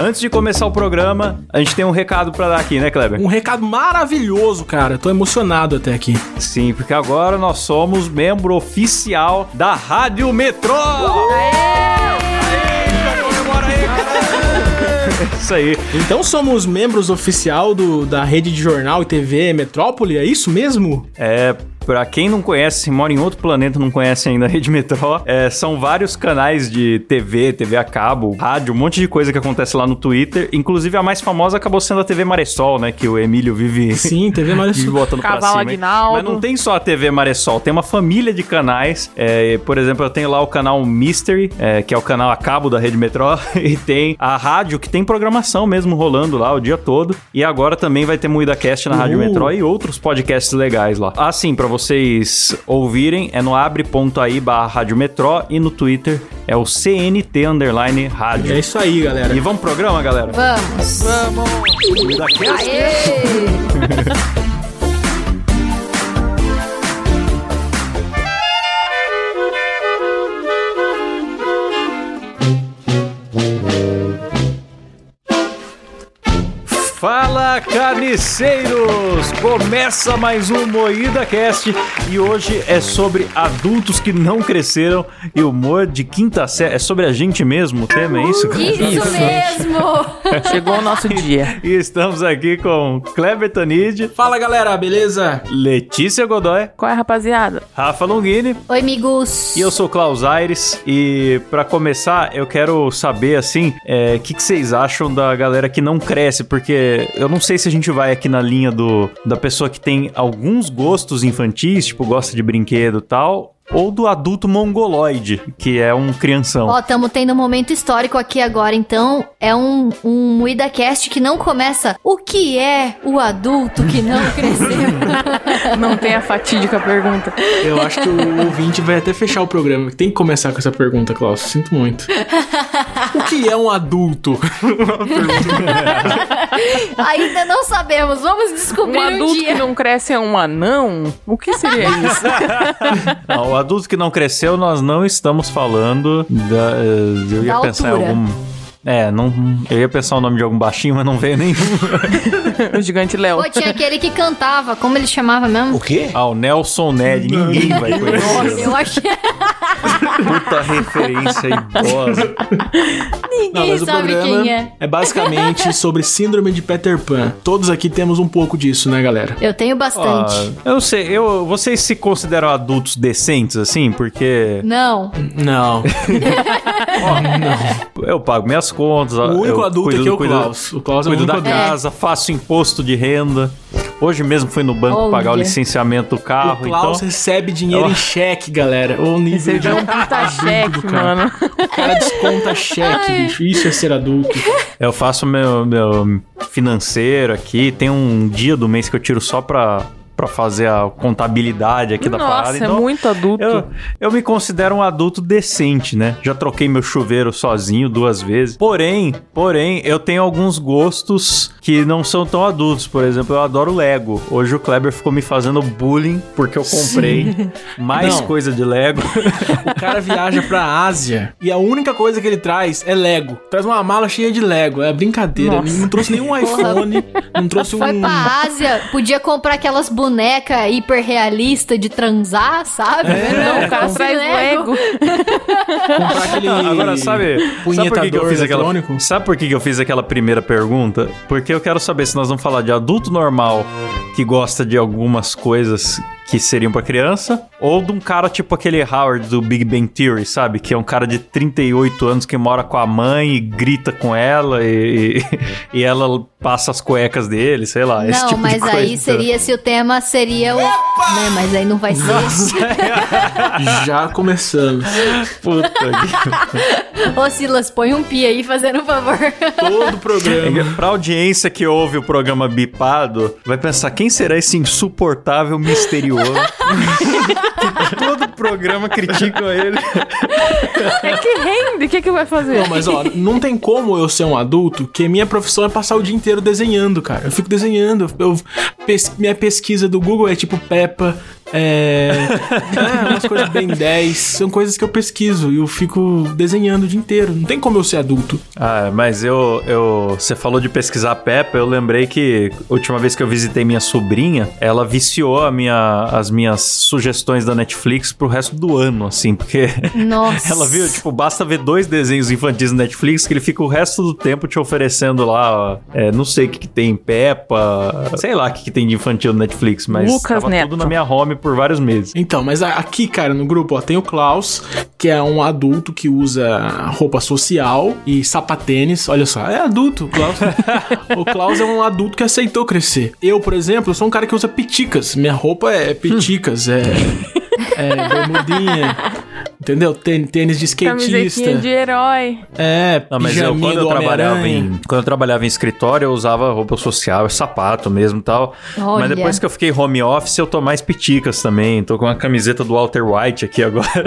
Antes de começar o programa, a gente tem um recado pra dar aqui, né, Kleber? Um recado maravilhoso, cara. Tô emocionado até aqui. Sim, porque agora nós somos membro oficial da Rádio Metrô! Isso aí. Então somos membros oficial do, da rede de jornal e TV Metrópole, é isso mesmo? É, Pra quem não conhece, mora em outro planeta, não conhece ainda a Rede Metrô, é, são vários canais de TV, TV a cabo, rádio, um monte de coisa que acontece lá no Twitter. Inclusive, a mais famosa acabou sendo a TV Maressol, né? Que o Emílio vive. Sim, TV Maressol. botando pra Cavalo cima. hein? Aguinaldo. Mas não tem só a TV Maressol, tem uma família de canais. É, por exemplo, eu tenho lá o canal Mystery, é, que é o canal a cabo da Rede Metrô, e tem a rádio, que tem programação mesmo rolando lá o dia todo. E agora também vai ter Moída Cast na Rádio Uhul. Metrô e outros podcasts legais lá. Assim, pra vocês ouvirem, é no abre.ai barra Rádio Metrô e no Twitter é o CNT underline rádio. É isso aí, galera. E vamos pro programa, galera? Vamos. Vamos! Moída Cast. Aê! Fala carniceiros! Começa mais um Moída Cast e hoje é sobre adultos que não cresceram e humor de quinta série. É sobre a gente mesmo o tema, é isso? cara? Isso mesmo! Chegou o nosso dia. E estamos aqui com Kleber Tanid, Fala, galera, beleza? Letícia Godoy, Qual é, rapaziada? Rafa Longini Oi, amigos. e eu sou Klaus Aires. E pra começar, eu quero saber assim, é, o que, que vocês acham da galera que não cresce, porque eu não sei se a gente vai aqui na linha do da pessoa que tem alguns gostos infantis, tipo gosta de brinquedo e tal. Ou do adulto mongoloide, que é um crianção. Ó, estamos tendo um momento histórico aqui agora, então é um, um MuidaCast que não começa o que é o adulto que não cresceu. Não tem a fatídica pergunta. Eu acho que o ouvinte vai até fechar o programa. Tem que começar com essa pergunta, Klaus. Sinto muito. O que é um adulto? Ainda não sabemos, vamos descobrir Um um, adulto dia. que não cresce é um anão? O que seria isso? Não, o adulto que não cresceu, nós não estamos falando da. eh, Eu ia Da pensar altura. em algum. É, não, eu ia pensar o nome de algum baixinho, mas não veio nenhum. o gigante Léo. Pô, tinha aquele que cantava, como ele chamava mesmo? quê? Ah, o Nelson Ned, ninguém vai conhecer. Eu achei. Puta referência idosa. Ninguém sabe quem é. basicamente sobre síndrome de Peter Pan. Todos aqui temos um pouco disso, né, galera? Eu tenho bastante. Ah, eu não sei, eu, vocês se consideram adultos decentes, assim? Porque Não. Não. eu pago minhas contas. O único eu adulto cuido, aqui é o cuido- Klaus. O Klaus é o Cuido único da adulto. casa, faço imposto de renda. Hoje mesmo fui no banco Olha. pagar o licenciamento do carro, O Klaus então... recebe dinheiro Eu- em cheque, galera. O nível Você de um puta cheque, cara. mano. O cara desconta cheque, bicho. Isso é ser adulto. Eu faço meu, meu financeiro aqui. Tem um dia do mês que eu tiro só pra, pra fazer a contabilidade aqui da parada. Nossa, é Então, muito adulto. eu, eu me considero um adulto decente, né? Já troquei meu chuveiro sozinho duas vezes. Porém, porém, eu tenho alguns gostos que não são tão adultos. Por exemplo, eu adoro Lego. Hoje o Kleber ficou me fazendo bullying porque eu comprei mais Não. coisa de Lego. O cara viaja pra Ásia e a única coisa que ele traz é Lego. Traz uma mala cheia de Lego. É brincadeira. Nossa. Ele não trouxe nenhum iPhone, não trouxe Foi um. pra Ásia, podia comprar aquelas bonecas hiperrealistas de transar, sabe? É, Não, o cara traz aquele. Agora, sabe, sabe por que, que eu fiz aquela, sabe por que, que eu fiz aquela primeira pergunta? Porque eu quero saber se nós vamos falar de adulto normal que gosta de algumas coisas que seriam pra criança, ou de um cara tipo aquele Howard do Big Bang Theory, sabe? Que é um cara de 38 anos que mora com a mãe e grita com ela e, e, e ela passa as cuecas dele, sei lá. esse Não, tipo mas de coisa. aí seria se o tema seria o. Né, mas aí não vai ser. Já começamos. Puta que... Ô Silas, põe um pi aí, fazendo um favor. Todo o programa. Pra audiência que ouve o programa bipado, vai pensar, quem será esse insuportável misterioso? Todo programa critica ele. É que rende, o que, que vai fazer? Não, mas ó, não tem como eu ser um adulto que minha profissão é passar o dia inteiro desenhando, cara. Eu fico desenhando. Eu, pes- minha pesquisa do Google é tipo Peppa, É, é, umas coisas bem 10. São coisas que eu pesquiso e eu fico desenhando o dia inteiro. Não tem como eu ser adulto. Ah, mas eu, eu. Você falou de pesquisar Peppa, eu lembrei que a última vez que eu visitei minha sobrinha, ela viciou a minha, as minhas sugestões da Netflix pro resto do ano, assim, porque Nossa. ela viu, tipo, basta ver dois desenhos infantis na Netflix que ele fica o resto do tempo te oferecendo lá, ó, é, não sei o que, que tem Peppa, sei lá o que, que tem de infantil no Netflix, mas Lucas tava Neto. tudo na minha home por vários meses. Então, mas aqui, cara, no grupo, ó, tem o Klaus, que é um adulto que usa roupa social e sapatênis. Olha só, é adulto, o Klaus. o Klaus é um adulto que aceitou crescer. Eu, por exemplo, sou um cara que usa piticas. Minha roupa é piticas, é, é bermudinha. Entendeu? Tên- Tênis de skatista. De herói. É, Não, mas eu, quando eu trabalhava em quando eu trabalhava em escritório, eu usava roupa social, sapato mesmo e tal. Olha. Mas depois que eu fiquei home office, eu tô mais piticas também. Tô com uma camiseta do Walter White aqui agora.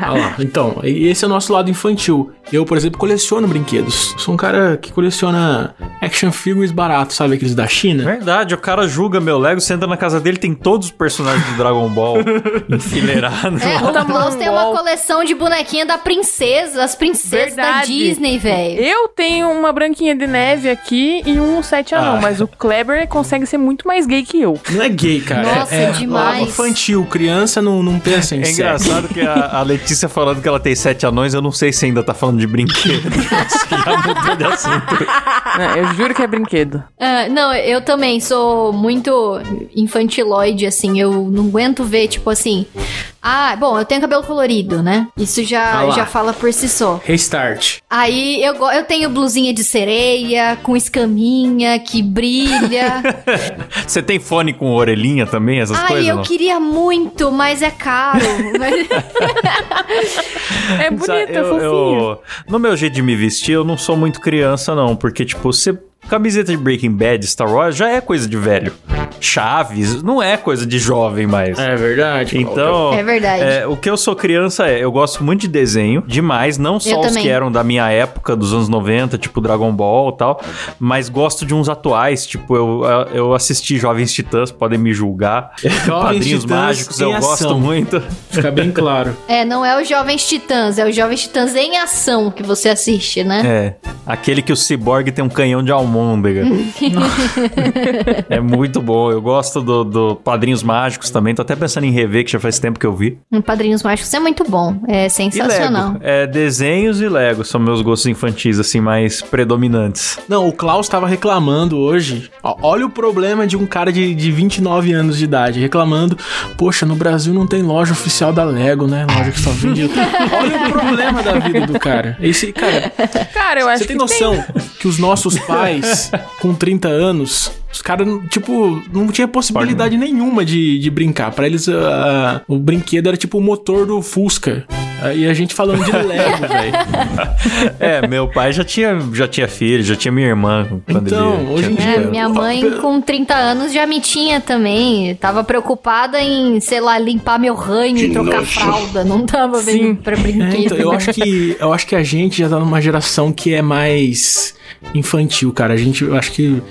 Ah lá, então, e esse é o nosso lado infantil. Eu, por exemplo, coleciono brinquedos. Sou um cara que coleciona action figures baratos, sabe aqueles da China? Verdade, o cara julga meu Lego, você entra na casa dele, tem todos os personagens do Dragon Ball enfileirados. É, o Klaus tem uma Wall. coleção de bonequinha da princesa, as princesas da Verdade. Disney, velho. Eu tenho uma branquinha de neve aqui e um sete anão, Ah. mas o Kleber consegue ser muito mais gay que eu. Não é gay, cara. Nossa, é, é demais. algo infantil. Criança não, não pensa em É sexo. engraçado que a, a Letícia falando que ela tem sete anões, eu não sei se ainda tá falando de brinquedo. Já mudou de assunto. Não, eu juro que é brinquedo. Ah, não, eu também sou muito infantiloide, assim. Eu não aguento ver, tipo assim. Ah, bom, eu tenho cabelo colorido, né? Isso Ah já, lá. já fala por si só. Restart. Aí eu, eu tenho blusinha de sereia, com escaminha, que brilha. Você tem fone com orelhinha também, essas Ai, coisas? eu não? queria muito, mas é caro. Mas- É bonito, é eu- fofinho. eu- no meu jeito de me vestir, eu não sou muito criança, não. Porque, tipo, você. Camiseta de Breaking Bad, Star Wars, já é coisa de velho. Chaves, não é coisa de jovem mais. É verdade. Então, É verdade. é, o que eu sou criança é, eu gosto muito de desenho, demais, não só Eu os também. que eram da minha época, dos anos 90, tipo Dragon Ball e tal, mas gosto de uns atuais, tipo, eu, eu assisti Jovens Titãs, podem me julgar. Padrinhos Titãs Mágicos, em eu gosto ação. muito. Fica bem claro. é, não é os Jovens Titãs, é os Jovens Titãs em ação que você assiste, né? É, aquele que o Cyborg tem um canhão de almôndega. é muito bom, eu gosto do, do Padrinhos Mágicos também, tô até pensando em rever, que já faz tempo que eu vi. Um Padrinhos Mágicos é muito bom, é E sensacional. Lego, é, desenhos e Lego são meus gostos infantis, assim, mais predominantes. Não, o Klaus tava reclamando hoje. Ó, olha o problema de um cara de, de 29 anos de idade. Reclamando. Poxa, no Brasil não tem loja oficial da Lego, né? Loja que só vende. olha o problema da vida do cara. Esse, cara, Cara, eu acho você tem que noção que os nossos pais, com 30 anos, os caras, tipo, não tinha possibilidade nenhuma de, de brincar. Pra eles, ah, o brinquedo era tipo o motor do Fusca. Aí a gente falando de Lego, velho. É, meu pai já tinha, já tinha filho, já tinha minha irmã quando Então, ele hoje em tinha É, dia- minha mãe com 30 anos já me tinha também. Tava preocupada em, sei lá, limpar meu ranho e trocar fralda. Não tava Sim. vendo pra É, brinquedo. então, eu acho que eu acho que a gente já tá numa geração que é mais infantil, cara. A gente, eu acho que,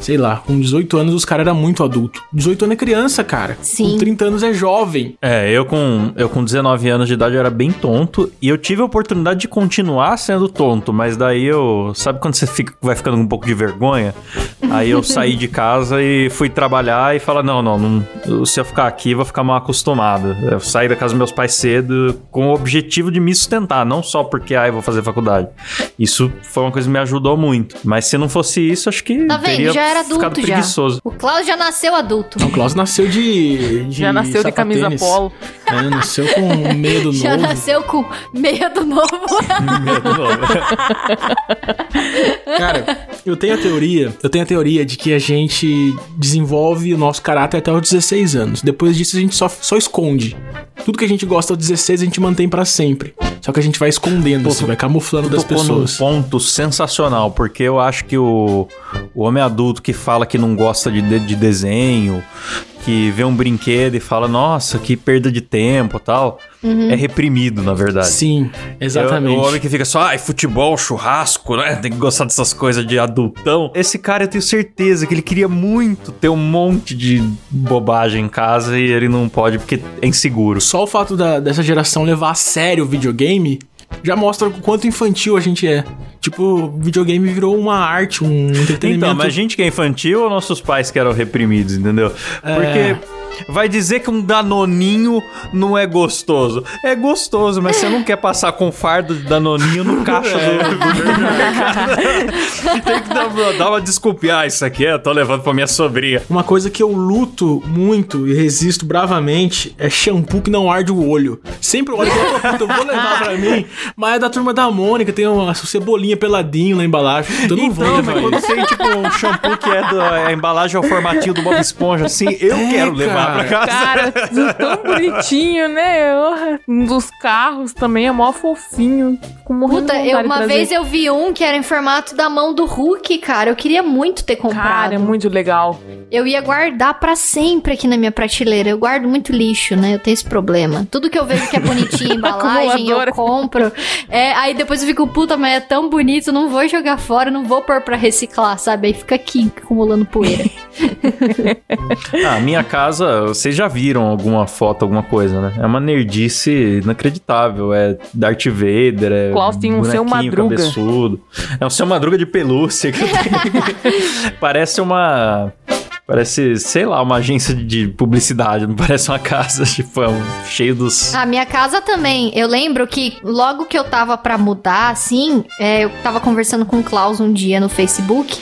sei lá, com 18 anos os caras eram muito adulto. 18 anos é criança, cara. Sim. Com 30 anos é jovem. É, eu com, eu com 19 anos de idade eu era bem tonto e eu tive a oportunidade de continuar sendo tonto, mas daí eu. Sabe quando você fica, vai ficando com um pouco de vergonha? Aí eu saí de casa e fui trabalhar e falar: não, não, não, se eu ficar aqui, eu vou ficar mal acostumado. Eu saí da casa dos meus pais cedo com o objetivo de me sustentar, não só porque, ah, eu vou fazer faculdade. Isso foi uma coisa que me ajudou muito. Mas se não fosse isso, acho que. Tá vendo? teria Já era adulto já. preguiçoso. O Klaus já nasceu adulto. Não, o Klaus nasceu de, de Já nasceu de camisa polo. É, nasceu com medo Já novo. nasceu com medo novo. Cara, eu tenho a teoria, eu tenho a teoria de que a gente desenvolve o nosso caráter até os 16 anos. Depois disso a gente só, só esconde. Tudo que a gente gosta aos 16 a gente mantém pra sempre. Só que a gente vai escondendo, assim, vai camuflando das pessoas. num ponto sensacional, porque eu acho que o, o homem adulto que fala que não gosta de, de, de desenho, que vê um brinquedo e fala, nossa, que perda de tempo tal, é reprimido, na verdade. Sim, É exatamente. O homem que fica só, ai, futebol, churrasco, né? Tem que gostar dessas coisas de adultão. Esse cara, eu tenho certeza que ele queria muito ter um monte de bobagem em casa e ele não pode porque é inseguro. Só o fato da- dessa geração levar a sério o videogame já mostra o quanto infantil a gente é. Tipo, videogame virou uma arte, um entretenimento. Então, mas a gente que é infantil ou nossos pais que eram reprimidos, entendeu? É. Vai dizer que um danoninho não é gostoso. É gostoso, mas você não quer passar com fardo de danoninho no caixa do, do mercado. Tem que dar, dar uma desculpinha. Ah, isso aqui eu tô levando pra minha sobrinha. Uma coisa que eu luto muito e resisto bravamente é shampoo que não arde o olho. Sempre olho e eu vou levar pra mim, mas é da turma da Mônica, tem uma cebolinha peladinho na embalagem. Eu não vou Então, levar mas quando isso. tem tipo um shampoo que é do, a embalagem é o formatinho do Bob Esponja, assim, eu É, quero levar cara. pra casa. Cara, tão bonitinho, né? Um dos carros também é mó fofinho. Puta, de eu, uma vez eu vi um que era em formato da mão do Hulk, cara. Eu queria muito ter comprado. Cara, é muito legal. Eu ia guardar pra sempre aqui na minha prateleira. Eu guardo muito lixo, né? Eu tenho esse problema. Tudo que eu vejo que é bonitinho, embalagem, eu compro. É, aí depois eu fico, puta, mas é tão bonito, não vou jogar fora, não vou pôr pra reciclar, sabe? Aí fica aqui, acumulando poeira. Ah, minha casa, vocês já viram alguma foto, alguma coisa, né? É uma nerdice inacreditável. É Darth Vader, é. Klaus tem um Seu Madruga. cabeçudo. É um seu madruga de pelúcia que eu tenho. Parece uma. Parece, sei lá, uma agência de publicidade, não parece uma casa, tipo, é um, cheio dos. A minha casa também. Eu lembro que logo que eu tava pra mudar, assim, é, eu tava conversando com o Klaus um dia no Facebook.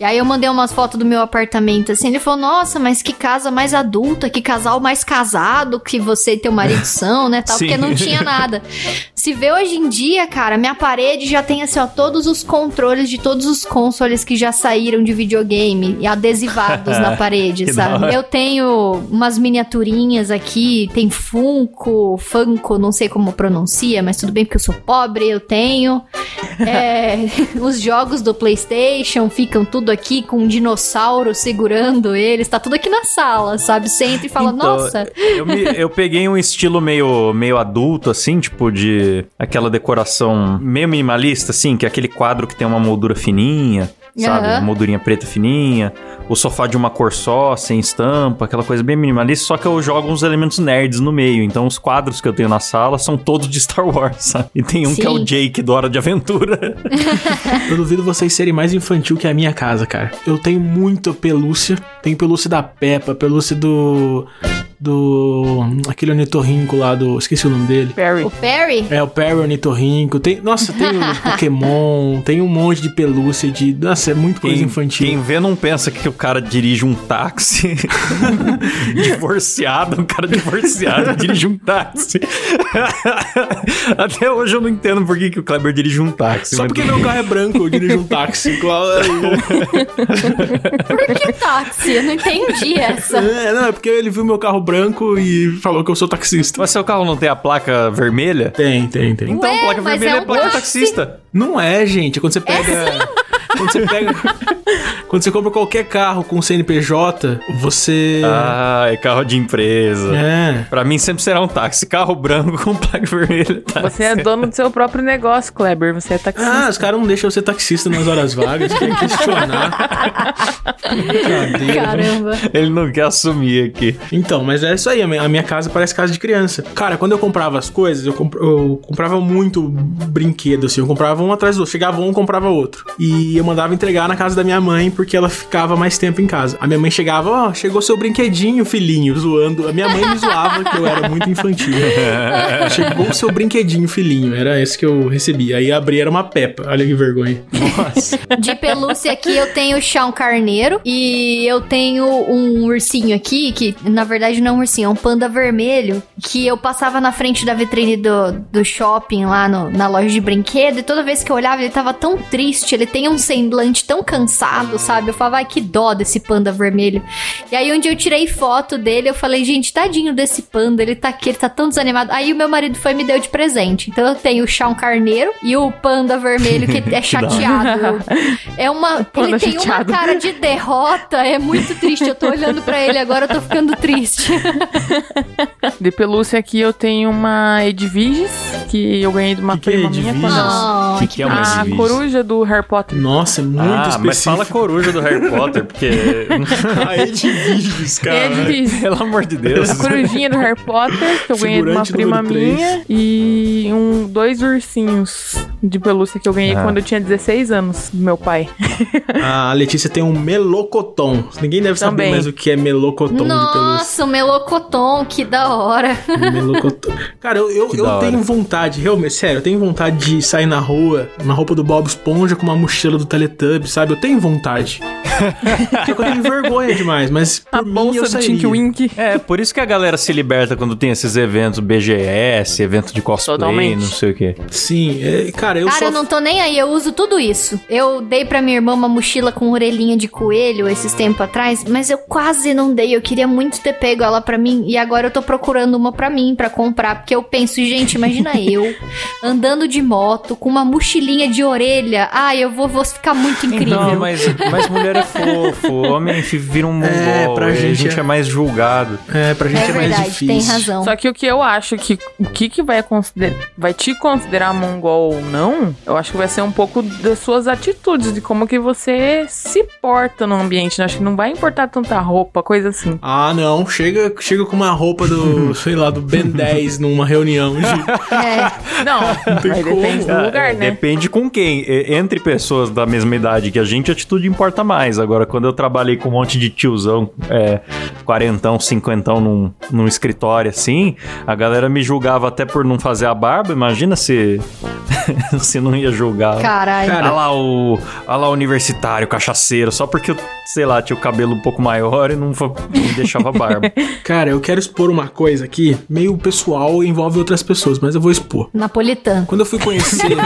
E aí eu mandei umas fotos do meu apartamento, assim. Ele falou: Nossa, mas que casa mais adulta, que casal mais casado que você e teu marido são, né? Tal, Sim. porque não tinha nada. Se vê hoje em dia, cara, minha parede já tem assim, ó, todos os controles de todos os consoles que já saíram de videogame e adesivados na parede, sabe? Eu tenho umas miniaturinhas aqui, tem Funko, Funko, não sei como pronuncia, mas tudo bem porque eu sou pobre, eu tenho. É, os jogos do PlayStation ficam tudo aqui com um dinossauro segurando eles, tá tudo aqui na sala, sabe? Você entra e fala, Então, nossa, Eu, me- eu peguei um estilo meio, meio adulto, assim, tipo de aquela decoração meio minimalista, assim, que é aquele quadro que tem uma moldura fininha, sabe? Aham. Uma moldurinha preta fininha, o sofá de uma cor só, sem estampa, aquela coisa bem minimalista, só que eu jogo uns elementos nerds no meio. Então os quadros que eu tenho na sala são todos de Star Wars, sabe? E tem um que é o Sim. Jake do Hora de Aventura. Eu duvido vocês serem mais infantil que a minha casa, cara. Eu tenho muita pelúcia. Tenho pelúcia da Peppa, pelúcia do. Do. Aquele ornitorrinco lá do. Esqueci o nome dele. Perry. o Perry? É, o Perry ornitorrinco. Tem, nossa, tem Pokémon. Tem um monte de pelúcia de. Nossa, é muito coisa Quem, infantil. quem vê não pensa que o cara dirige um táxi divorciado, um cara divorciado dirige um táxi. Até hoje eu não entendo por que, que o Kleber dirige um táxi. Só porque meu carro é branco, eu dirijo um táxi. Claro. Por que táxi? Eu não entendi essa. É, não, é porque ele viu meu carro branco e falou que eu sou taxista. Mas seu carro não tem a placa vermelha? Tem, tem, tem. Então, Ué, placa vermelha é é, um placa de táxi. taxista. Não é, gente. É quando você pega. Quando você pega. quando você compra qualquer carro com CNPJ, você. Ah, é carro de empresa. É. Pra mim sempre será um táxi. Carro branco com placa vermelha. Tá? Você é dono do seu próprio negócio, Kleber. Você é taxista. Ah, os caras não deixam eu ser taxista nas horas vagas, querem questionar. Brincadeira. Caramba. Ele não quer assumir aqui. Então, mas é isso aí, a minha, a minha casa parece casa de criança. Cara, quando eu comprava as coisas, eu, comp- eu comprava muito brinquedo, assim, eu comprava um atrás do outro. Chegava um, comprava outro. E eu mandava entregar na casa da minha mãe, porque ela ficava mais tempo em casa. A minha mãe chegava, ó, chegou seu brinquedinho, filhinho, zoando. A minha mãe me zoava que eu era muito infantil. chegou o seu brinquedinho, filhinho. Era esse que eu recebi. Aí abri, era uma Peppa. Olha que vergonha. Nossa. De pelúcia aqui eu tenho o chão carneiro e eu tenho um ursinho aqui, que na verdade não é um ursinho, é um panda vermelho, que eu passava na frente da vitrine do, do shopping lá no- na loja de brinquedo e toda vez que eu olhava ele tava tão triste, ele tem uns semblante tão cansado, sabe? Eu falava, ai, que dó desse panda vermelho. E aí, onde eu tirei foto dele, eu falei, gente, tadinho desse panda, ele tá aqui, ele tá tão desanimado. Aí o meu marido foi e me deu de presente. Então eu tenho o chão carneiro e o panda vermelho que é chateado. é uma. Ele tem chateado. uma cara de derrota, é muito triste. Eu tô olhando pra ele agora, eu tô ficando triste. De pelúcia aqui eu tenho uma Edviges, que eu ganhei de uma Que que é prima minha Edviges? quando. Ah, que, que é uma A Edviges? coruja do Harry Potter. Nossa, é muito Ah, mas específico. fala coruja do Harry Potter, porque. A Edviges, cara. Edviges. Pelo amor de Deus. A corujinha do Harry Potter, que eu ganhei de uma prima minha. E um, dois ursinhos de pelúcia que eu ganhei Ah. quando eu tinha 16 anos, do meu pai. A Letícia tem um melocotom. Ninguém deve saber Também. mais o que é melocotom de pelúcia. Nossa, o melocotom, que da hora. Melocotom. Cara, eu, eu, eu tenho vontade, realmente, sério, eu tenho vontade de sair na rua, na roupa do Bob Esponja com uma mochila do Teletubbies, sabe? Eu tenho vontade. Eu tenho vergonha demais, mas por A mim eu bolsa do sairia. Tink Wink. É, por isso que a galera se liberta quando tem esses eventos BGS, evento de cosplay, Totalmente. não sei o quê. Sim, é, cara, eu Cara, só... eu não tô nem aí, eu uso tudo isso. Eu dei pra minha irmã uma mochila com orelhinha de coelho esses tempos atrás, mas eu quase não dei. Eu queria muito ter pego ela pra mim e agora eu tô procurando uma pra mim pra comprar, porque eu penso, gente, imagina eu andando de moto com uma mochilinha de orelha. Ai, eu vou, vou ficar muito incrível. Não, mas, mas mulher é fofo, homem vira um mongol, É, pra a gente gente é- é mais julgado. É, pra gente É é, mais difícil. tem razão. Só que o que eu acho que o que, que vai, consider, vai te considerar mongol ou não, eu acho que vai ser um pouco das suas atitudes, de como que você se porta no ambiente. né? Acho que não vai importar tanta roupa, coisa assim. Ah, não, chega, chega com uma roupa do, sei lá, do Ben 10 numa reunião de... É, Não, como. depende do lugar, é, né? Depende com quem. Entre pessoas da mesma idade que a gente, a atitude importa mais. Agora, quando eu trabalhei com um monte de tiozão, é, quarentão, cinquentão num, num escritório assim, a galera me julgava até por não fazer a barba. Imagina se, se não ia julgar. caralho. Cara, Olha lá o, olha lá o universitário, cachaceiro, só porque eu, sei lá, tinha o cabelo um pouco maior e não, não deixava barba. Cara, eu quero expor uma coisa aqui, meio pessoal e envolve outras pessoas, mas eu vou expor. Napolitano. Quando eu fui conhecer.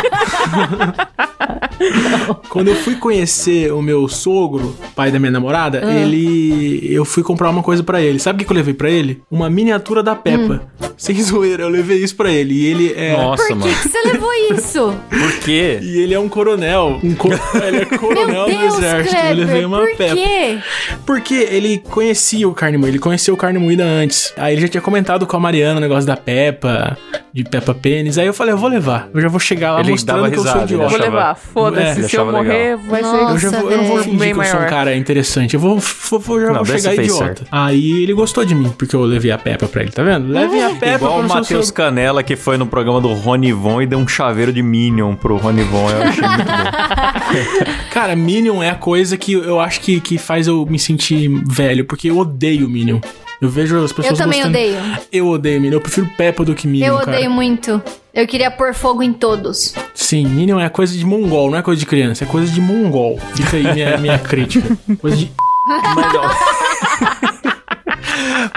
Quando eu fui conhecer o meu sogro, pai da minha namorada, ele. Eu fui comprar uma coisa pra ele. Sabe o que, que eu levei pra ele? Uma miniatura da Peppa. Sem zoeira, eu levei isso pra ele. E ele é. Nossa, Por que, mano. que você levou isso? Por quê? E ele é um coronel. Um co- Ele é Meu coronel do Deus, exército. eu levei Kleber, uma por Peppa. quê? Porque ele conhecia o carne moída, ele conheceu o carne moída antes. Aí ele já tinha comentado com a Mariana o negócio da Peppa, de Peppa Pênis. Aí eu falei, eu vou levar. Eu já vou chegar lá Ele mostrando que eu sou risada, ele Vou idiota. levar, É, foda-se. ele se eu morrer, vai Nossa. ser. Eu, já vou, eu não vou fingir Bem que eu sou um cara interessante. Eu vou, vou, vou- já Não, vou chegar idiota. Aí ele gostou de mim, porque eu levei a Peppa pra ele, tá vendo? Leve a Peppa Igual o seu Matheus sogro. Canela que foi no programa do Ronivon e deu um chaveiro de Minion pro Ronivon. Eu achei muito bom. Cara, Minion é a coisa que eu acho que, que faz eu me sentir velho, porque eu odeio Minion. Eu vejo as pessoas Eu também gostando. odeio. Eu odeio Minion. Eu prefiro Peppa do que Minion, Eu cara. odeio muito. Eu queria pôr fogo em todos. Sim, Minion é coisa de mongol, não é coisa de criança, é coisa de mongol. Fica aí minha, minha crítica. Coisa de. Mas.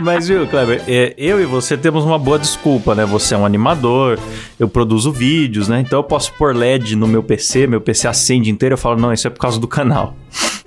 Mas viu, Kleber, é, eu e você temos uma boa desculpa, né? Você é um animador, eu produzo vídeos, né? Então eu posso pôr LED no meu PC, meu PC acende inteiro, eu falo, não, isso é por causa do canal.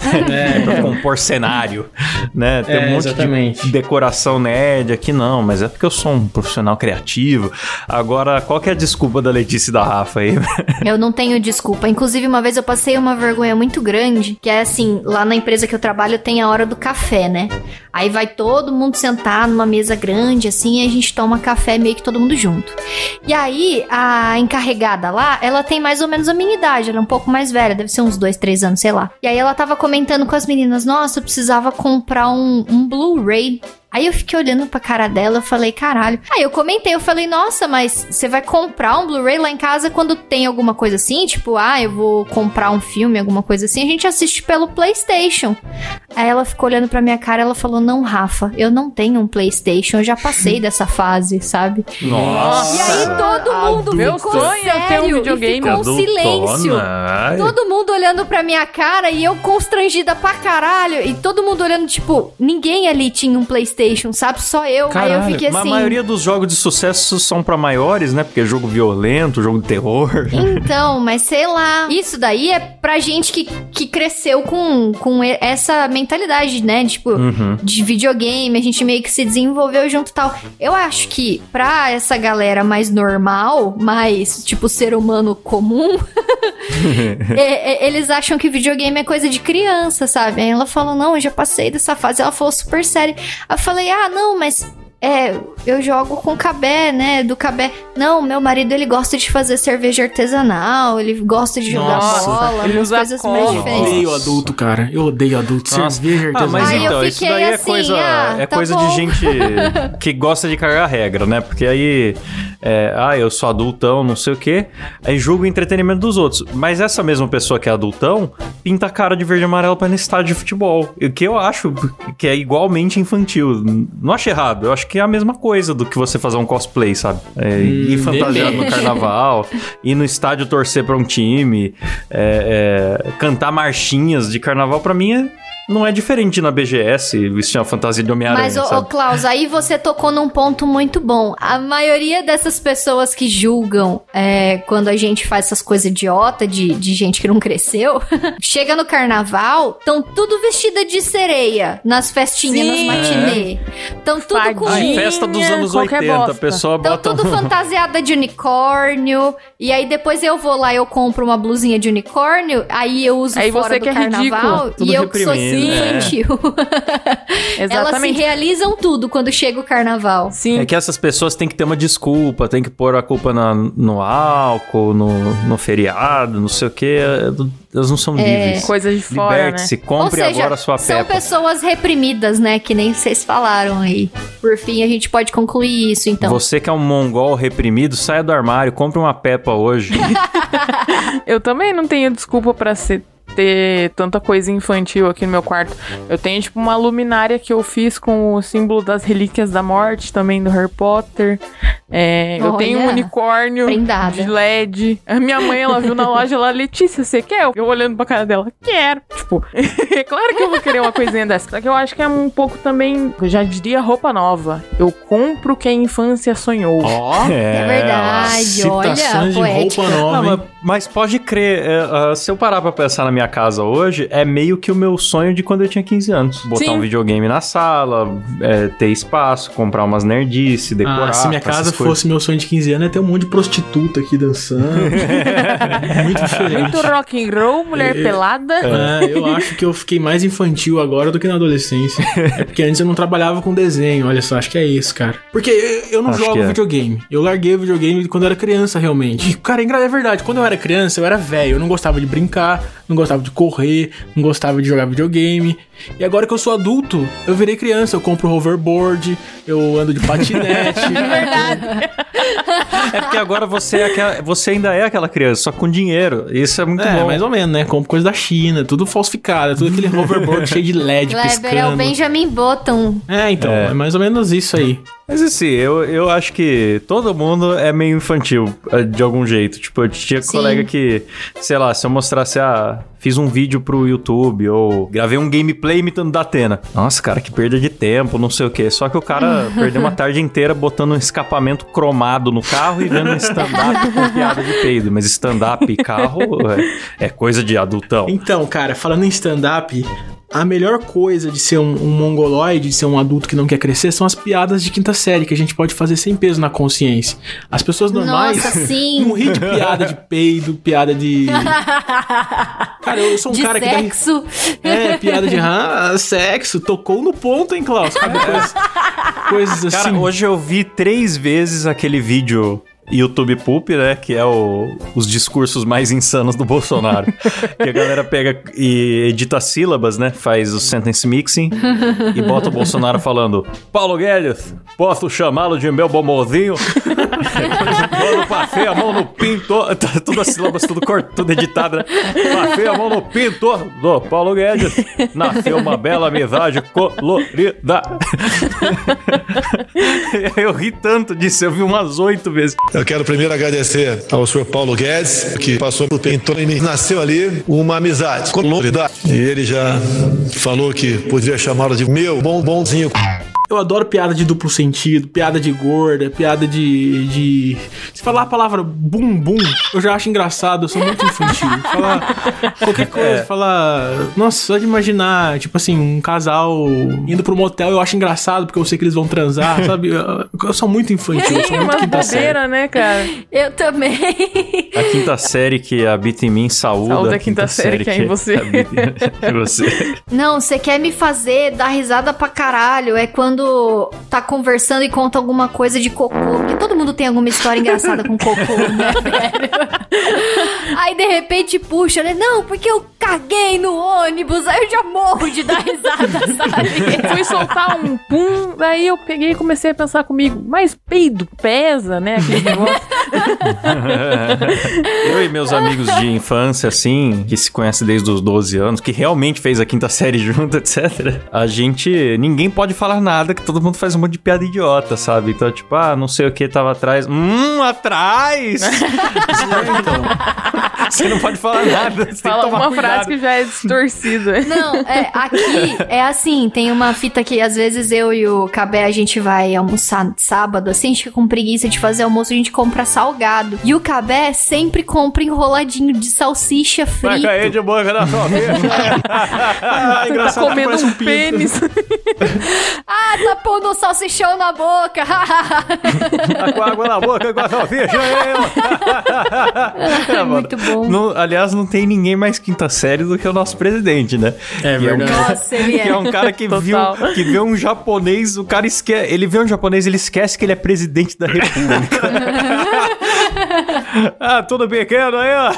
É, pra compor cenário, né? Tem É, um monte exatamente. de decoração nerd aqui, não, mas é porque eu sou um profissional criativo. Agora, qual que é a desculpa da Letícia e da Rafa aí? Eu não tenho desculpa. Inclusive, uma vez eu passei uma vergonha muito grande, que é assim, lá na empresa que eu trabalho tem a hora do café, né? Aí vai todo mundo sentar numa mesa grande, assim, e a gente toma café meio que todo mundo junto. E aí, a encarregada lá, ela tem mais ou menos a minha idade, ela é um pouco mais velha, deve ser uns dois, três anos, sei lá. E aí ela tava comentando com as meninas, nossa, eu precisava comprar um, um Blu-ray Aí eu fiquei olhando pra cara dela, eu falei, caralho. Aí eu comentei, eu falei, nossa, mas você vai comprar um Blu-ray lá em casa quando tem alguma coisa assim? Tipo, ah, eu vou comprar um filme, alguma coisa assim. A gente assiste pelo PlayStation. Aí ela ficou olhando pra minha cara, ela falou, não, Rafa, eu não tenho um PlayStation, eu já passei dessa fase, sabe? Nossa! E aí todo mundo Meu ficou sonho é ter um sério videogame. e ficou um silêncio. Ai. Todo mundo olhando pra minha cara e eu constrangida pra caralho. E todo mundo olhando, tipo, ninguém ali tinha um PlayStation. PlayStation, sabe? Só eu. Aí eu fiquei mas assim. a maioria dos jogos de sucesso são pra maiores, né? Porque é jogo violento, jogo de terror. Então, mas sei lá. Isso daí é pra gente que, que cresceu com, com essa mentalidade, né? Tipo, Uhum. de videogame, a gente meio que se desenvolveu junto e tal. Eu acho que pra essa galera mais normal, mais tipo ser humano comum, é- é- eles acham que videogame é coisa de criança, sabe? Aí ela falou: Não, eu já passei dessa fase. Ela falou super séria. Aí eu falei: Ah, não, mas. É, eu jogo com cabé, né? Do cabé. Não, meu marido ele gosta de fazer cerveja artesanal, ele gosta de jogar Nossa, bola, ele umas usa coisas cola. mais Eu diferentes. odeio adulto, cara. Eu odeio adulto. Nossa. Cerveja Ah, mas artesanal. Aí eu então, isso daí é assim, coisa, ah, é tá coisa bom. de gente que gosta de cagar regra, né? Porque aí, é, ah, eu sou adultão, não sei o quê, aí julga o entretenimento dos outros. Mas essa mesma pessoa que é adultão pinta a cara de verde e amarelo pra ir no estádio de futebol. O que eu acho que é igualmente infantil. Não acho errado, eu acho que é a mesma coisa do que você fazer um cosplay, sabe? É, ir fantasiado no carnaval, ir no estádio torcer pra um time, é, é, cantar marchinhas de carnaval, pra mim é. Não é diferente na BGS vestir uma fantasia de Homem-Aranha, Mas, ô, ô? Klaus, aí você tocou num ponto muito bom. A maioria dessas pessoas que julgam é, quando a gente faz essas coisas idiota de, de gente que não cresceu, chega no carnaval, estão tudo vestida de sereia nas festinhas, Sim. nas matinê. Estão tudo com. Ai, Fadinha, festa dos anos qualquer 80, a pessoa Estão bota tudo um... fantasiada de unicórnio. E aí depois eu vou lá e eu compro uma blusinha de unicórnio. Aí eu uso Aí fora você do que é carnaval. ridículo, tudo e eu que sou é. infantil. Elas se Exatamente. realizam tudo quando chega o carnaval. Sim. É que essas pessoas têm que ter uma desculpa, tem que pôr a culpa na- no álcool, no, no feriado, não sei o quê. Elas não são livres. Coisa de fora, né? Liberte-se, compre Ou seja, agora a sua são Peppa. pessoas reprimidas, né? Que nem vocês falaram aí. Por fim, a gente pode concluir isso, então. Você que é um mongol reprimido, saia do armário, compre uma Peppa hoje. Eu também não tenho desculpa pra ser ter tanta coisa infantil aqui no meu quarto. Eu tenho, tipo, uma luminária que eu fiz com o símbolo das relíquias da morte, também do Harry Potter. É, eu tenho um unicórnio prendada. de LED. A minha mãe, ela viu na loja, ela, Letícia, você quer? Eu olhando pra cara dela, quero. Tipo, é claro que eu vou querer uma coisinha dessa. Só que eu acho que é um pouco também, eu já diria roupa nova. Eu compro o que a infância sonhou. Ó, É verdade, olha, de poética. roupa nova, Não, mas, mas pode crer, é, ah, se eu parar pra pensar na minha casa hoje, é meio que o meu sonho de quando eu tinha 15 anos. Botar Sim. um videogame na sala, é, ter espaço, comprar umas nerdices, decorar. Ah, se minha casa coisas. fosse meu sonho de 15 anos, ia ter um monte de prostituta aqui dançando. Muito diferente. Muito rock and roll, mulher É, pelada. É, eu acho que eu fiquei mais infantil agora do que na adolescência. É porque antes eu não trabalhava com desenho, olha só, acho que é isso, cara. Porque eu, eu não Acho jogo é. videogame. Eu larguei o videogame quando eu era criança, realmente. E, cara, é verdade, quando eu era criança, eu era velho. Eu não gostava de brincar, não gostava de correr, não gostava de jogar videogame. E agora que eu sou adulto, eu virei criança. Eu compro hoverboard, eu ando de patinete. É porque agora você, é aquela- você ainda é aquela criança, só com dinheiro. Isso é muito É, bom. mais ou menos, né? Compro coisa da China, tudo falsificado, tudo aquele hoverboard cheio de LED Kleber é o piscando. Benjamin Button. É, então, é. mais ou menos isso aí. Mas assim, eu, eu acho que todo mundo é meio infantil, eh, de algum jeito. Tipo, eu tinha Sim. colega que, sei lá, se eu mostrasse, ah, fiz um vídeo pro YouTube ou gravei um gameplay imitando da Atena. Nossa, cara, que perda de tempo, não sei o quê. Só que o cara perdeu uma tarde inteira botando um escapamento cromado no carro e vendo um stand-up com piada de peido. Mas stand-up e carro é, é coisa de adultão. Então, cara, falando em stand-up, a melhor coisa de ser um, um mongoloide, de ser um adulto que não quer crescer, são as piadas de quinta série, que a gente pode fazer sem peso na consciência. As pessoas normais Nossa, sim. não ri de piada de peido, piada de. Cara, eu sou um de cara que dá. sexo. É, piada de ah, sexo, tocou no ponto, hein, Klaus? Sabe coisas, coisas assim. Cara, hoje eu vi três vezes aquele vídeo YouTube Poop, né? Que é o- os discursos mais insanos do Bolsonaro. que a galera pega e edita sílabas, né? Faz o sentence mixing e bota o Bolsonaro falando: Paulo Guedes, posso chamá-lo de meu bomozinho? Quando passei a mão no pinto. Tá tudo as sílabas, tudo cortado, tudo editado, né? Passei a mão no pinto do Paulo Guedes. Nasceu uma bela amizade colorida. Eu ri tanto disso, eu vi umas oito vezes. Eu quero primeiro agradecer ao senhor Paulo Guedes, que passou pelo Pintor e nasceu ali uma amizade com. E ele já falou que poderia chamá-lo de meu bom bonzinho. Eu adoro piada de duplo sentido, piada de gorda, piada de. de... Se falar a palavra bumbum, eu já acho engraçado, eu sou muito infantil. Falar qualquer coisa, É. falar. Nossa, só de imaginar, tipo assim, um casal indo pro motel, eu acho engraçado porque eu sei que eles vão transar, sabe? Eu, eu sou muito infantil, eu sou É muito uma quinta série. bobeira, né, cara? Eu também. A quinta série que habita em mim saúda. Saúda a quinta série que é em você. habita em você. Não, você quer me fazer dar risada pra caralho. É quando tá conversando e conta alguma coisa de cocô. Porque todo mundo tem alguma história engraçada com cocô, né, velho? Aí de repente puxa, né? Não, porque eu caguei no ônibus. Aí eu já morro de dar risada, sabe? Fui soltar um pum, daí eu peguei e comecei a pensar comigo, mas peido pesa, né? Aquele negócio. Eu e meus amigos de infância, assim, que se conhecem desde os 12 anos, que realmente fez a quinta série junto, etc. A gente. Ninguém pode falar nada, que todo mundo faz um monte de piada idiota, sabe? Então, tipo, ah, não sei o que tava atrás. Hum, atrás! então. Você não pode falar nada. Você tem que Fala tomar uma cuidado. frase que já é distorcida. Não, é, aqui é assim, tem uma fita que às vezes eu e o Cabé a gente vai almoçar sábado, assim, a gente fica com preguiça de fazer almoço, a gente compra salgado. E o Cabé sempre compra enroladinho de salsicha Vai cair frito. de boca na sua. Ah, Tá engraçado que comendo parece um pinto. pênis. Ah, tá pondo salsichão na boca. Tá com água na boca, com a salsicha. É muito bom. Não- aliás, não tem ninguém mais quinta série do que o nosso presidente, né? É Que um verdade. cara- Nossa, ele que é é. um cara que viu Total. que vê um japonês, o cara esquece, ele vê um japonês, ele esquece que ele é presidente da república. Ah, tudo pequeno aí, ó.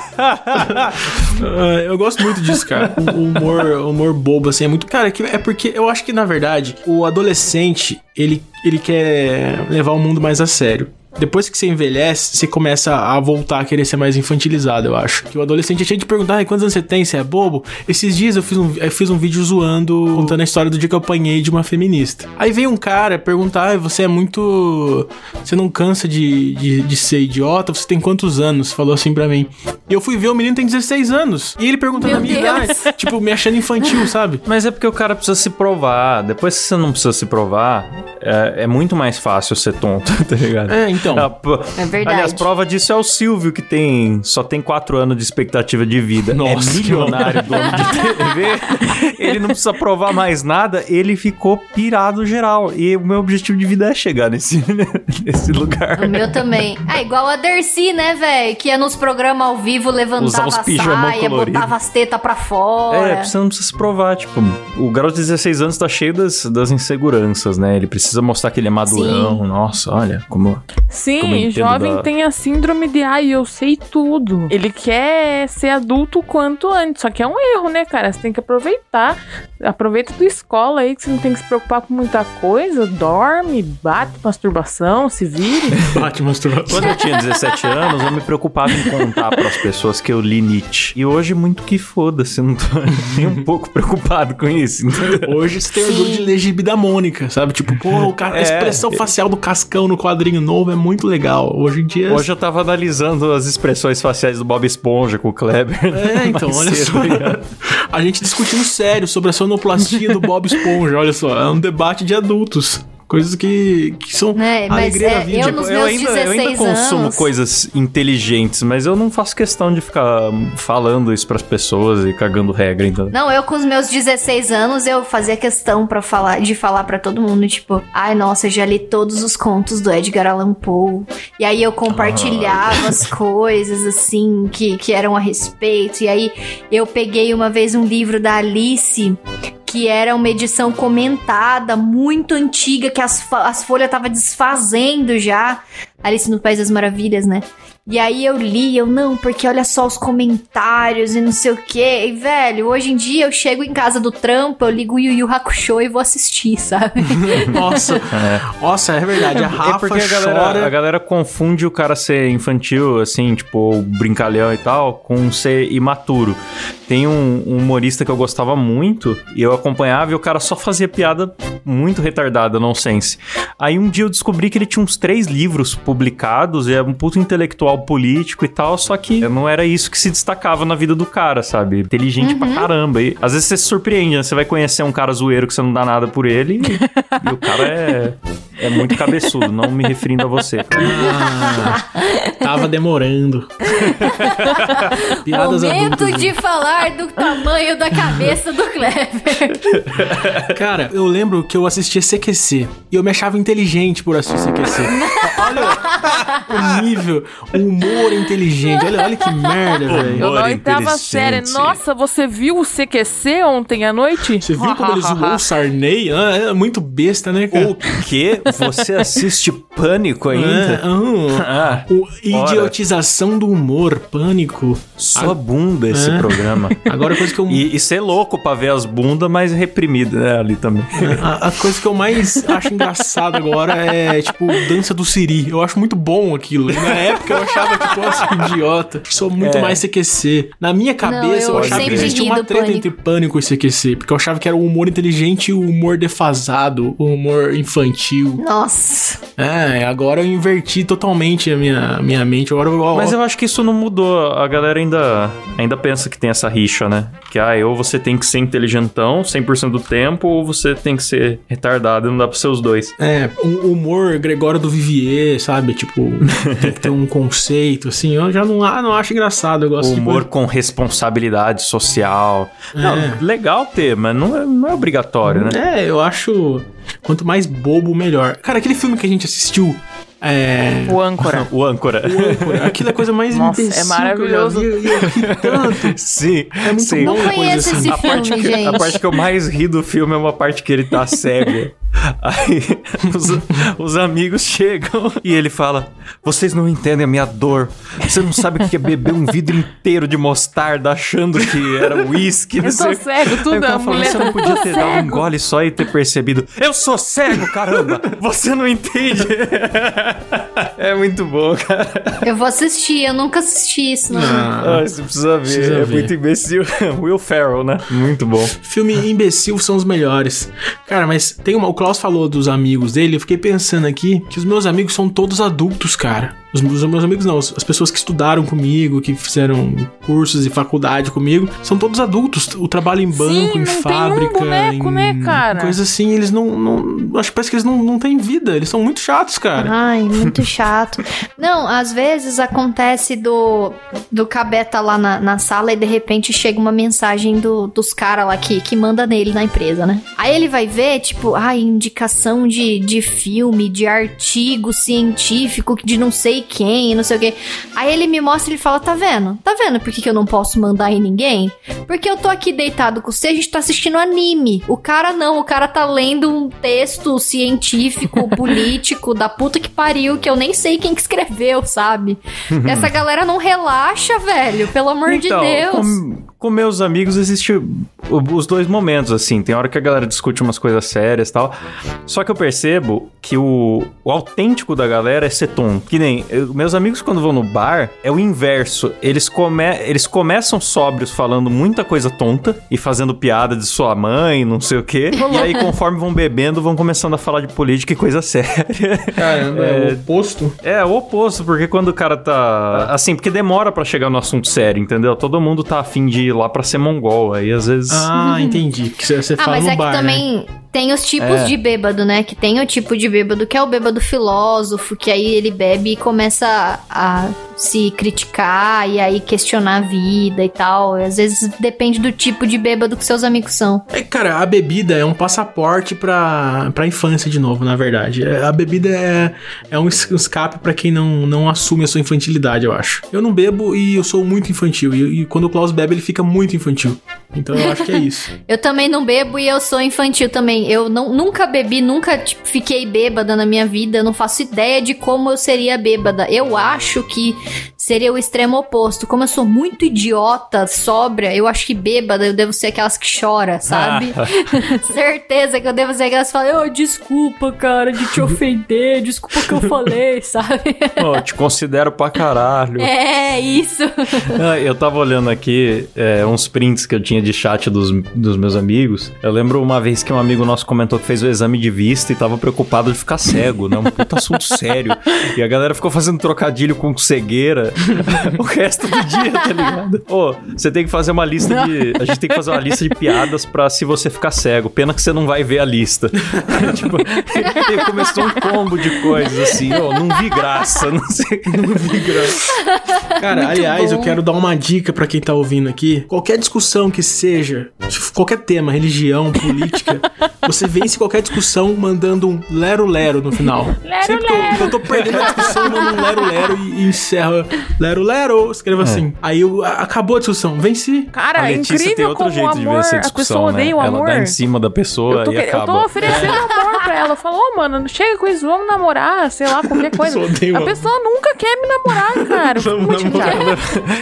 Ah, eu gosto muito disso, cara. O humor, humor bobo, assim, é muito. Cara, é é porque eu acho que, na verdade, o adolescente, ele, ele quer levar o mundo mais a sério. Depois que você envelhece, você começa a voltar a querer ser mais infantilizado, eu acho. Que o adolescente é cheio de perguntar, "Ai, quantos anos você tem? Você é bobo? Esses dias eu fiz um, eu fiz um vídeo zoando, contando a história do dia que eu apanhei de uma feminista. Aí veio um cara perguntar, "Ai, você é muito... Você não cansa de, de, de ser idiota? Você tem quantos anos? Falou assim pra mim. E eu fui ver, o menino tem 16 anos. E ele perguntando Meu a minha Deus. idade. Tipo, me achando infantil, sabe? Mas é porque o cara precisa se provar. Depois que você não precisa se provar, é, é muito mais fácil ser tonto, tá ligado? É, então. Ah, pô, É verdade. Aliás, prova disso é o Silvio, que tem só tem 4 anos de expectativa de vida. Nossa, é milionário, dono de TV. Ele não precisa provar mais nada, ele ficou pirado geral. E o meu objetivo de vida é chegar nesse, nesse lugar. O meu também. É igual a Dercy, né, velho? Que ia nos programas ao vivo, Usar levantava os a pijamão saia, colorido. botava as tetas pra fora. É, você não precisa se provar. Tipo, o garoto de 16 anos tá cheio das, das inseguranças, né? Ele precisa mostrar que ele é madurão. Nossa, olha como. Sim, jovem da- tem a síndrome de ai, eu sei tudo. Ele quer ser adulto o quanto antes. Só que é um erro, né, cara? Você tem que aproveitar. Aproveita tua escola aí, que você não tem que se preocupar com muita coisa. Dorme, bate masturbação, se vire. Bate masturbação. Quando eu tinha 17 anos, eu me preocupava em contar pras pessoas que eu li Nietzsche. E hoje, muito que foda-se, eu não tô nem um pouco preocupado com isso. entendeu? Hoje você tem orgulho de ler gibi da Mônica, sabe? Tipo, pô, o ca- a É. expressão facial do Cascão no quadrinho novo é muito legal. Hoje em dia. Hoje eu tava analisando as expressões faciais do Bob Esponja com o Kleber. É, então, olha cedo, só. A gente discutindo sério sobre a sonoplastia do Bob Esponja, olha só. É um debate de adultos. Coisas que, que são É, mas alegria é, da vida. eu Tipo, nos eu ainda, eu ainda 16 consumo anos- coisas inteligentes, mas eu não faço questão de ficar falando isso pras pessoas e cagando regra, então. Não, eu com os meus 16 anos, eu fazia questão para falar, de falar pra todo mundo, tipo, ai, nossa, eu já li todos os contos do Edgar Allan Poe. E aí eu compartilhava as coisas, assim, que, que eram a respeito. E aí eu peguei uma vez um livro da Alice, que era uma edição comentada, muito antiga, que as, as folhas estavam desfazendo já. Alice no País das Maravilhas, né? E aí eu li, eu não, porque olha só os comentários e não sei o quê. E, velho, hoje em dia eu chego em casa do trampo, eu ligo o Yu Yu Hakusho e vou assistir, sabe? Nossa, nossa, é verdade. A Rafa é porque a galera, chora. a galera confunde o cara ser infantil, assim, tipo, brincalhão e tal, com ser imaturo. Tem um, um humorista que eu gostava muito, e eu acompanhava, e o cara só fazia piada muito retardada, nonsense. Aí um dia eu descobri que ele tinha uns três livros publicados e é um puto intelectual político e tal, só que não era isso que se destacava na vida do cara, sabe? Inteligente pra caramba. E às vezes você se surpreende, né? Você vai conhecer um cara zoeiro que você não dá nada por ele e, e o cara é, é muito cabeçudo, não me referindo a você. Ah, tava demorando. Piadas Momento adultas. de falar do tamanho da cabeça do Clever. Cara, eu lembro que eu assistia CQC e eu me achava inteligente por assistir CQC. olha o nível, o humor inteligente. Olha, olha que merda, velho. Eu na Humor oitava série. Nossa, você viu o CQC ontem à noite? Você viu quando ele zoou o Sarney? Ah, é muito besta, né, cara? O quê? Você assiste Pânico ainda? É, ah, Ah, o idiotização do humor, pânico. sua bunda esse É. programa. Agora a coisa que eu E, e ser louco pra ver as bundas, mas reprimida, né, ali também. A, a coisa que eu mais acho engraçado agora é, tipo, dança do Siri. Eu acho muito bom aquilo. Na época eu achava que, pô, que idiota. Sou muito É. mais CQC. Na minha cabeça eu eu, achava que existia uma treta Pânico. entre pânico e CQC. Porque eu achava que era o humor inteligente e o humor defasado, o humor infantil. Nossa. É, agora eu inverti totalmente a minha, minha mente. Agora eu, Mas eu acho que isso não mudou. A galera ainda, ainda pensa que tem essa rixa, né? Que, ah, ou você tem que ser inteligentão 100% do tempo, ou você tem que ser retardado e não dá pra ser os dois. É, o humor Gregório do Vivier, sabe? Tipo, tem que ter um conceito, assim. Eu já não, não acho engraçado. Eu gosto O de humor com responsabilidade social. Não, É. legal ter, mas não é, não é obrigatório, né? É, eu acho. Quanto mais bobo, melhor. Cara, aquele filme que a gente assistiu. É. O âncora. O âncora. o âncora, Aquilo é a coisa mais Nossa, é maravilhoso. que eu já vi, e eu ri tanto. Sim, É muito sim. bom Não conheço assim. esse A parte, filme, que, a parte que eu mais ri do filme é uma parte que ele tá cego. Aí os, os amigos chegam e ele fala: Vocês não entendem a minha dor. Você não sabe o que é beber um vidro inteiro de mostarda achando que era uísque. Eu sou o quê." cego, tudo a fala, mulher Você não podia ter dado um cego." gole só e ter percebido. Eu sou cego, caramba! Você não entende. É muito bom, cara. Eu vou assistir, eu nunca assisti isso, não. Ah, você precisa ver. Precisa é ver. muito imbecil. Will Ferrell, né? Muito bom. filme imbecil são os melhores. Cara, mas tem uma. O Klaus falou dos amigos dele. Eu fiquei pensando aqui que os meus amigos são todos adultos, cara. Os, meus amigos não, as pessoas que estudaram comigo, que fizeram cursos e faculdade comigo, são todos adultos. O trabalho em banco, Sim, em tem um fábrica, boneco, em né, cara? coisa assim, eles não, não. Acho que parece que eles não, não têm vida. Eles são muito chatos, cara. Ai, muito chato. Não, às vezes acontece do, do Cabeta lá na, na sala e de repente chega uma mensagem do, dos caras lá que, que manda nele na empresa, né? Aí ele vai ver, tipo, ai, indicação de, de filme, de artigo científico de não sei quem, não sei o quê. Aí ele me mostra e ele fala: tá vendo? Tá vendo por que, que eu não posso mandar em ninguém? Porque eu tô aqui deitado com você, a gente tá assistindo anime. O cara não, o cara tá lendo um texto científico, político, da puta que pariu, que eu nem sei quem que escreveu, sabe? Essa galera não relaxa, velho, pelo amor de Então, Deus. Com, com meus amigos existe os dois momentos, assim. Tem hora que a galera discute umas coisas sérias e tal. Só que eu percebo que o, o autêntico da galera é ser tonto. Que nem, eu- meus amigos quando vão no bar, é o inverso. Eles, come, eles começam sóbrios falando muita coisa tonta e fazendo piada de sua mãe, não sei o quê. e aí, conforme vão bebendo, vão começando a falar de política e coisa séria. Caramba, é, o oposto. É, o oposto, porque quando o cara tá. Assim, porque demora pra chegar no assunto sério, entendeu? Todo mundo tá afim de ir lá pra ser mongol. Aí às vezes. Ah, entendi. Que você Ah, fala mas no é bar, que né? Tem os tipos É. de bêbado, né? Que tem o tipo de bêbado que é o bêbado filósofo, que aí ele bebe e começa a se criticar e aí questionar a vida e tal. E às vezes depende do tipo de bêbado que seus amigos são. É, cara, a bebida é um passaporte pra, pra infância de novo, na verdade. É, A bebida é, é um es- escape pra quem não, não assume a sua infantilidade, eu acho. Eu não bebo e eu sou muito infantil. E, e quando o Klaus bebe, ele fica muito infantil. Então eu acho que é isso. Eu também não bebo e eu sou infantil também. Eu não, nunca bebi, nunca tipo, fiquei bêbada na minha vida. Eu não faço ideia de como eu seria bêbada. Eu acho que seria o extremo oposto. Como eu sou muito idiota, sóbria, eu acho que bêbada eu devo ser aquelas que chora, sabe? Certeza que eu devo ser aquelas que falam, oh, desculpa, cara, de te ofender, desculpa o que eu falei, sabe? Pô, eu te considero pra caralho. É, isso. Ah, Eu tava olhando aqui é, uns prints que eu tinha de chat dos, dos meus amigos. Eu lembro uma vez que um amigo nosso comentou que fez o exame de vista e tava preocupado de ficar cego, né? Um puta assunto sério. E a galera ficou fazendo trocadilho com cegueira o resto do dia, tá ligado? Ô, você tem que fazer uma lista de. A gente tem que fazer uma lista de piadas pra se você ficar cego. Pena que você não vai ver a lista. tipo, e começou um combo de coisas assim, ô, não vi graça, não sei o que. Não vi graça. Cara, Muito aliás, bom. eu quero dar uma dica pra quem tá ouvindo aqui. Qualquer discussão que seja, qualquer tema, religião, política, você vence qualquer discussão mandando um lero-lero no final. Lero, Sempre que eu, lero. que eu tô perdendo a discussão, eu mando um lero-lero e, e encerra lero-lero, escreva assim. Aí eu, a- acabou a discussão, venci. Cara, a é Letícia incrível tem outro como jeito de amor, ver essa a discussão, pessoa né? o Ela amor. dá em cima da pessoa e que- eu acaba. tô oferecendo amor pra ela. Falou, ô, mano, não chega com isso, vamos namorar, sei lá, qualquer coisa. A amor. pessoa nunca quer me namorar, cara. Muito chateada.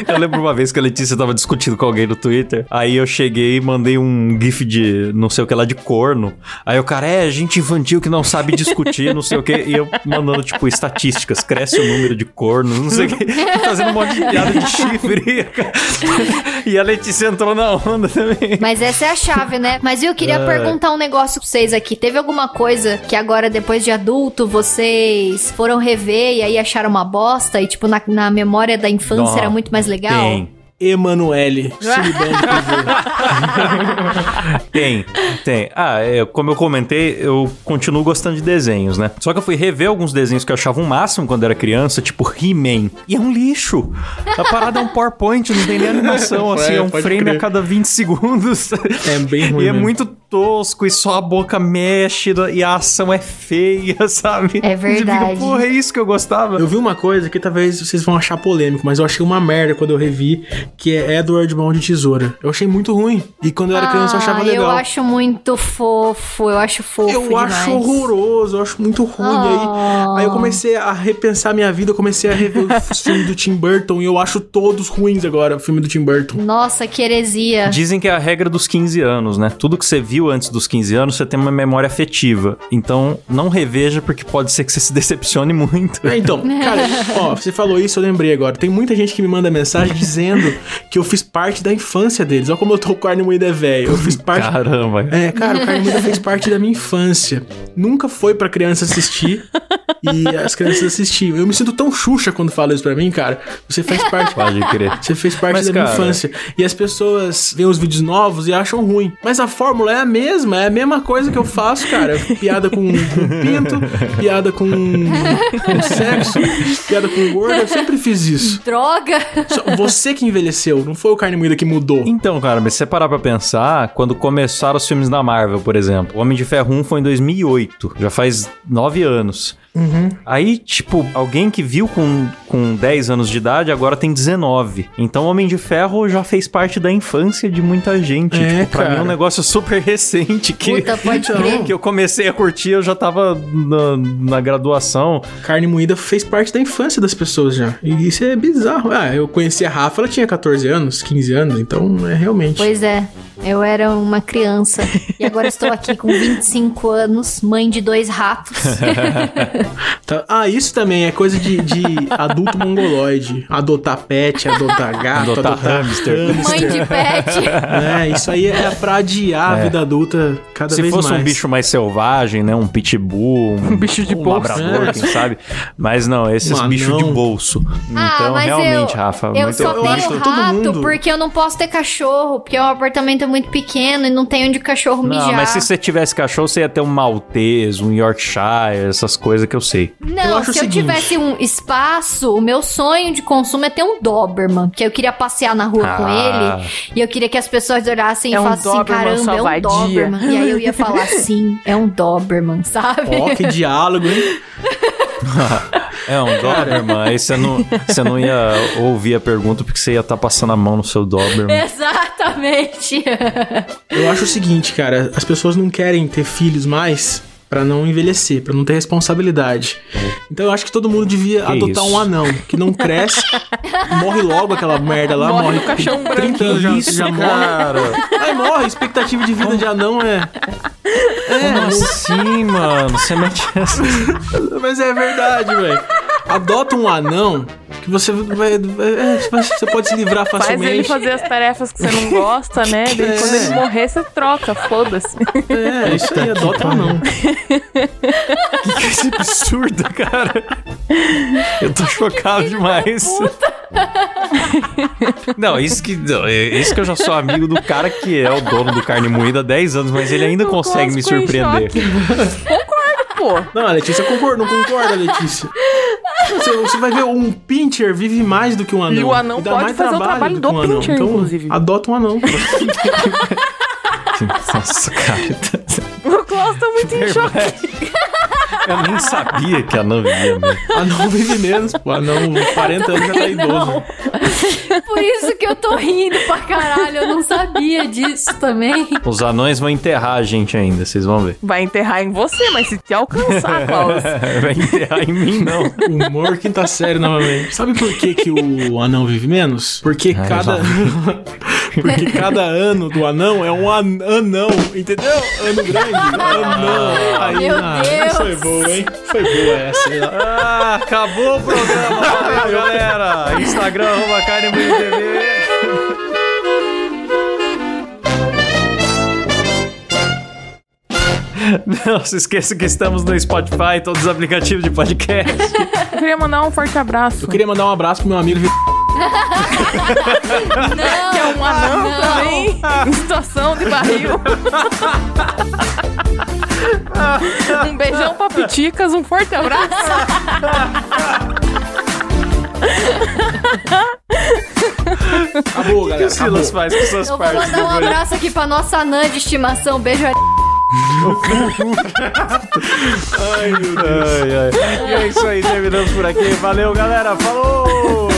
Eu lembro uma vez que a Letícia tava discutindo com alguém no Twitter. Aí eu cheguei e mandei um gif de não sei o que lá de corno. Aí o cara, é, gente infantil que não sabe discutir, não sei o que. E eu mandando, tipo, estatísticas. Cresce o número de corno, não sei o que. Fazendo um monte de piada de chifre. E a Letícia entrou na onda também. Mas essa é a chave, né? Mas eu É. queria perguntar um negócio pra vocês aqui. Teve alguma coisa que agora, depois de adulto, vocês foram rever e aí acharam uma bosta? E, tipo, na, na memória da infância Não, era muito mais legal? Tem. Emanuele, Tem, tem. Ah, é, como eu comentei, eu continuo gostando de desenhos, né? Só que eu fui rever alguns desenhos que eu achava um máximo quando era criança, tipo He-Man. E é um lixo. A parada é um PowerPoint, não tem nem animação, assim, é um pode frame crer. a cada 20 segundos. É bem ruim E é mesmo. muito tosco, e só a boca mexe, e a ação é feia, sabe? É Você fica, verdade. Porra, é isso que eu gostava. Eu vi uma coisa que talvez vocês vão achar polêmico, mas eu achei uma merda quando eu revi, que é Edward Mão de Tesoura. Eu achei muito ruim. E quando eu era criança eu achava Ah, legal. Eu acho muito fofo, eu acho fofo Eu demais. acho horroroso, eu acho muito ruim. Ah. Aí, aí eu comecei a repensar minha vida, eu comecei a rever os filmes do Tim Burton e eu acho todos ruins agora, o filme do Tim Burton. Nossa, que heresia. Dizem que é a regra dos 15 anos, né? Tudo que você viu antes dos 15 anos, você tem uma memória afetiva. Então, não reveja, porque pode ser que você se decepcione muito. É, então, cara, ó, você falou isso, eu lembrei agora. Tem muita gente que me manda mensagem dizendo que eu fiz parte da infância deles. Olha como eu tô com carne moída velho. Eu fiz parte. Caramba. É, cara, o carne moída fez parte da minha infância. Nunca foi pra criança assistir e as crianças assistiam. Eu me sinto tão xuxa quando fala isso pra mim, cara. Você fez parte. Pode crer. Você fez parte Mas, da minha cara- infância. E as pessoas veem os vídeos novos e acham ruim. Mas a fórmula é a mesma, é a mesma coisa que eu faço, cara. Piada com, com pinto, piada com, com sexo, piada com gordo. Eu sempre fiz isso. Droga. Só você que envelheceu, não foi o carne moída que mudou. Então, cara, mas se você parar pra pensar, quando começaram os filmes da Marvel, por exemplo, o Homem de Ferro 1 foi em 2008, já faz nove anos. Aí, tipo, alguém que viu com, com 10 anos de idade agora tem 19. Então, o Homem de Ferro já fez parte da infância de muita gente. É, tipo, pra mim é um cara. negócio super recente que, Puta, pode Então. crer. que eu comecei a curtir, eu já tava na, na graduação. Carne moída fez parte da infância das pessoas já. E isso é bizarro. Ah, eu conheci a Rafa, ela tinha 14 anos, 15 anos, então é realmente. Pois é, eu era uma criança e agora estou aqui com 25 anos, mãe de dois ratos. Tá- Ah, isso também é coisa de, de adulto mongoloide. Adotar pet, adotar gato, Adotar adotar, hamster. mãe de pet. É, isso aí é pra adiar a vida adulta cada Se vez fosse mais. um bicho mais selvagem, né? Um pitbull, um, bicho de um bolso. labrador, É. quem sabe. Mas não, esses Um bichos de bolso. Ah, então, mas realmente, eu, Rafa, eu muito só eu tenho que todo rato mundo- porque eu não posso ter cachorro, porque é um apartamento muito pequeno e não tem onde o cachorro Não, mijar. mas se você tivesse cachorro, você ia ter um maltese, um Yorkshire, essas coisas que eu sei. Eu Não, acho se eu seguinte- tivesse um espaço, o meu sonho de consumo é ter um Doberman, que eu queria passear na rua com Ah. ele e eu queria que as pessoas olhassem É e um falassem assim, Doberman caramba, é um Doberman. E aí eu ia falar sim, é um Doberman, sabe? Ó, que diálogo, hein? É um Doberman, aí você não, você não ia ouvir a pergunta porque você ia estar passando a mão no seu Doberman. Exatamente. Eu acho o seguinte, cara, as pessoas não querem ter filhos mais Pra não envelhecer, pra não ter responsabilidade. Então eu acho que todo mundo devia Que adotar isso? um anão, que não cresce, morre logo aquela merda lá, Morre morre, no caixão com 30 anos já, Isso, já morre. cara. Aí morre, expectativa de vida de anão é. Como assim, mano? Você mete essa. Mas é verdade, velho. Adota um anão que você vai, vai- é, você pode se livrar Faz ele facilmente. fazer as tarefas que você não gosta, né? Daí É. Quando ele morrer, você troca, foda-se. É, isso aí, adota um anão. Que esse absurdo, cara. Eu tô chocado demais. Não, isso que, não, é- isso que eu já sou amigo do cara que é o dono do carne moída há 10 anos, mas ele ainda consegue me surpreender. Concordo, pô. Não, a Letícia concorda, não concorda, Letícia. Você, você vai ver, um pincher vive mais do que um anão. E o anão dá pode mais fazer o trabalho que do um anão. pincher, então, inclusive. Adota um anão. Nossa, cara. O Klaus tá muito em choque. Eu nem sabia que a Nan vivia mesmo. Anão vive menos, pô. Anão, 40 anos já tá idoso. Por isso que eu tô rindo pra caralho. Eu não sabia disso também. Os anões vão enterrar a gente ainda, vocês vão ver. Vai enterrar em você, mas se te alcançar, Klaus. Vai enterrar em mim, não. Humor quinta série novamente. Sabe por que, que o anão vive menos? Porque Ah, cada. Porque cada ano do anão é um an- anão, entendeu? Ano grande. Anão. Aí, Meu ah, Deus. Foi boa, hein? Foi boa essa. hein? Ah, acabou o programa. Valeu, galera. Instagram, arroba carne TV. Não se esqueça que estamos no Spotify e todos os aplicativos de podcast. Eu queria mandar um forte abraço. Eu queria mandar um abraço pro meu amigo. Não, Que é um anão não. também, em situação de barril. um beijão pra Piticas, um forte abraço. Acabou, O que galera. o Silas Acabou. faz com suas Eu vou partes mandar um abraço aqui pra nossa anã de estimação. Beijo. Ai, ai. E é isso aí, terminamos por aqui. Valeu, galera. Falou!